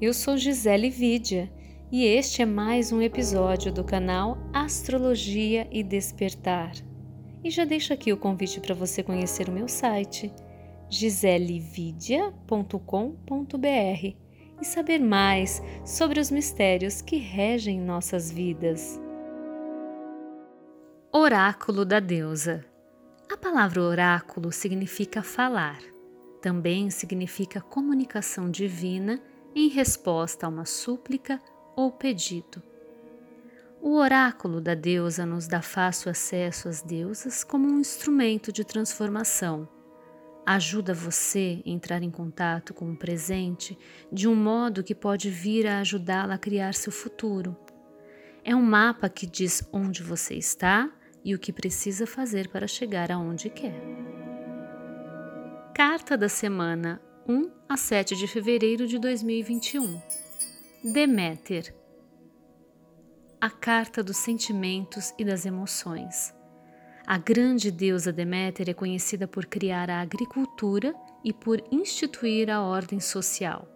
eu sou Gisele Vidia e este é mais um episódio do canal Astrologia e Despertar. E já deixo aqui o convite para você conhecer o meu site giselevidia.com.br e saber mais sobre os mistérios que regem nossas vidas. Oráculo da Deusa. A palavra oráculo significa falar. Também significa comunicação divina em resposta a uma súplica ou pedido. O oráculo da deusa nos dá fácil acesso às deusas como um instrumento de transformação. Ajuda você a entrar em contato com o presente de um modo que pode vir a ajudá-la a criar seu futuro. É um mapa que diz onde você está e o que precisa fazer para chegar aonde quer. Carta da semana 1 a 7 de fevereiro de 2021. Deméter. A carta dos sentimentos e das emoções. A grande deusa Deméter é conhecida por criar a agricultura e por instituir a ordem social.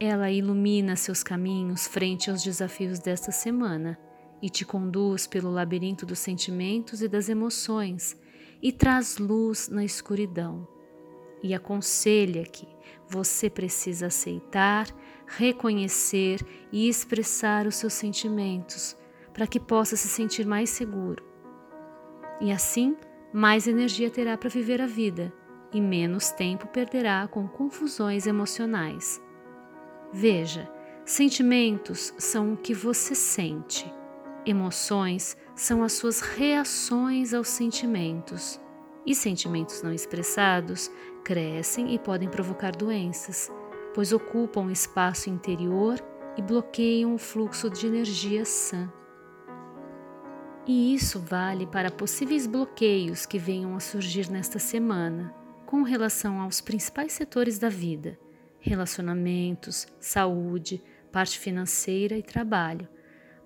Ela ilumina seus caminhos frente aos desafios desta semana e te conduz pelo labirinto dos sentimentos e das emoções e traz luz na escuridão e aconselha que você precisa aceitar, reconhecer e expressar os seus sentimentos para que possa se sentir mais seguro. E assim, mais energia terá para viver a vida e menos tempo perderá com confusões emocionais. Veja, sentimentos são o que você sente, emoções são as suas reações aos sentimentos e sentimentos não expressados crescem e podem provocar doenças, pois ocupam espaço interior e bloqueiam o fluxo de energia sã. E isso vale para possíveis bloqueios que venham a surgir nesta semana, com relação aos principais setores da vida: relacionamentos, saúde, parte financeira e trabalho.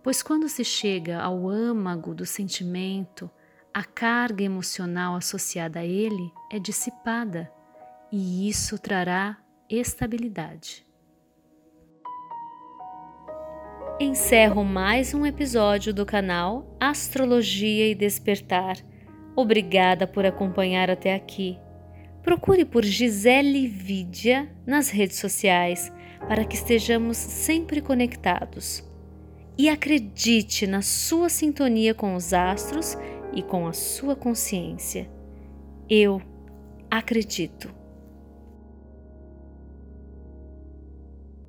Pois quando se chega ao âmago do sentimento, a carga emocional associada a ele é dissipada e isso trará estabilidade. Encerro mais um episódio do canal Astrologia e Despertar. Obrigada por acompanhar até aqui. Procure por Gisele Vidia nas redes sociais para que estejamos sempre conectados. E acredite na sua sintonia com os astros e com a sua consciência. Eu acredito.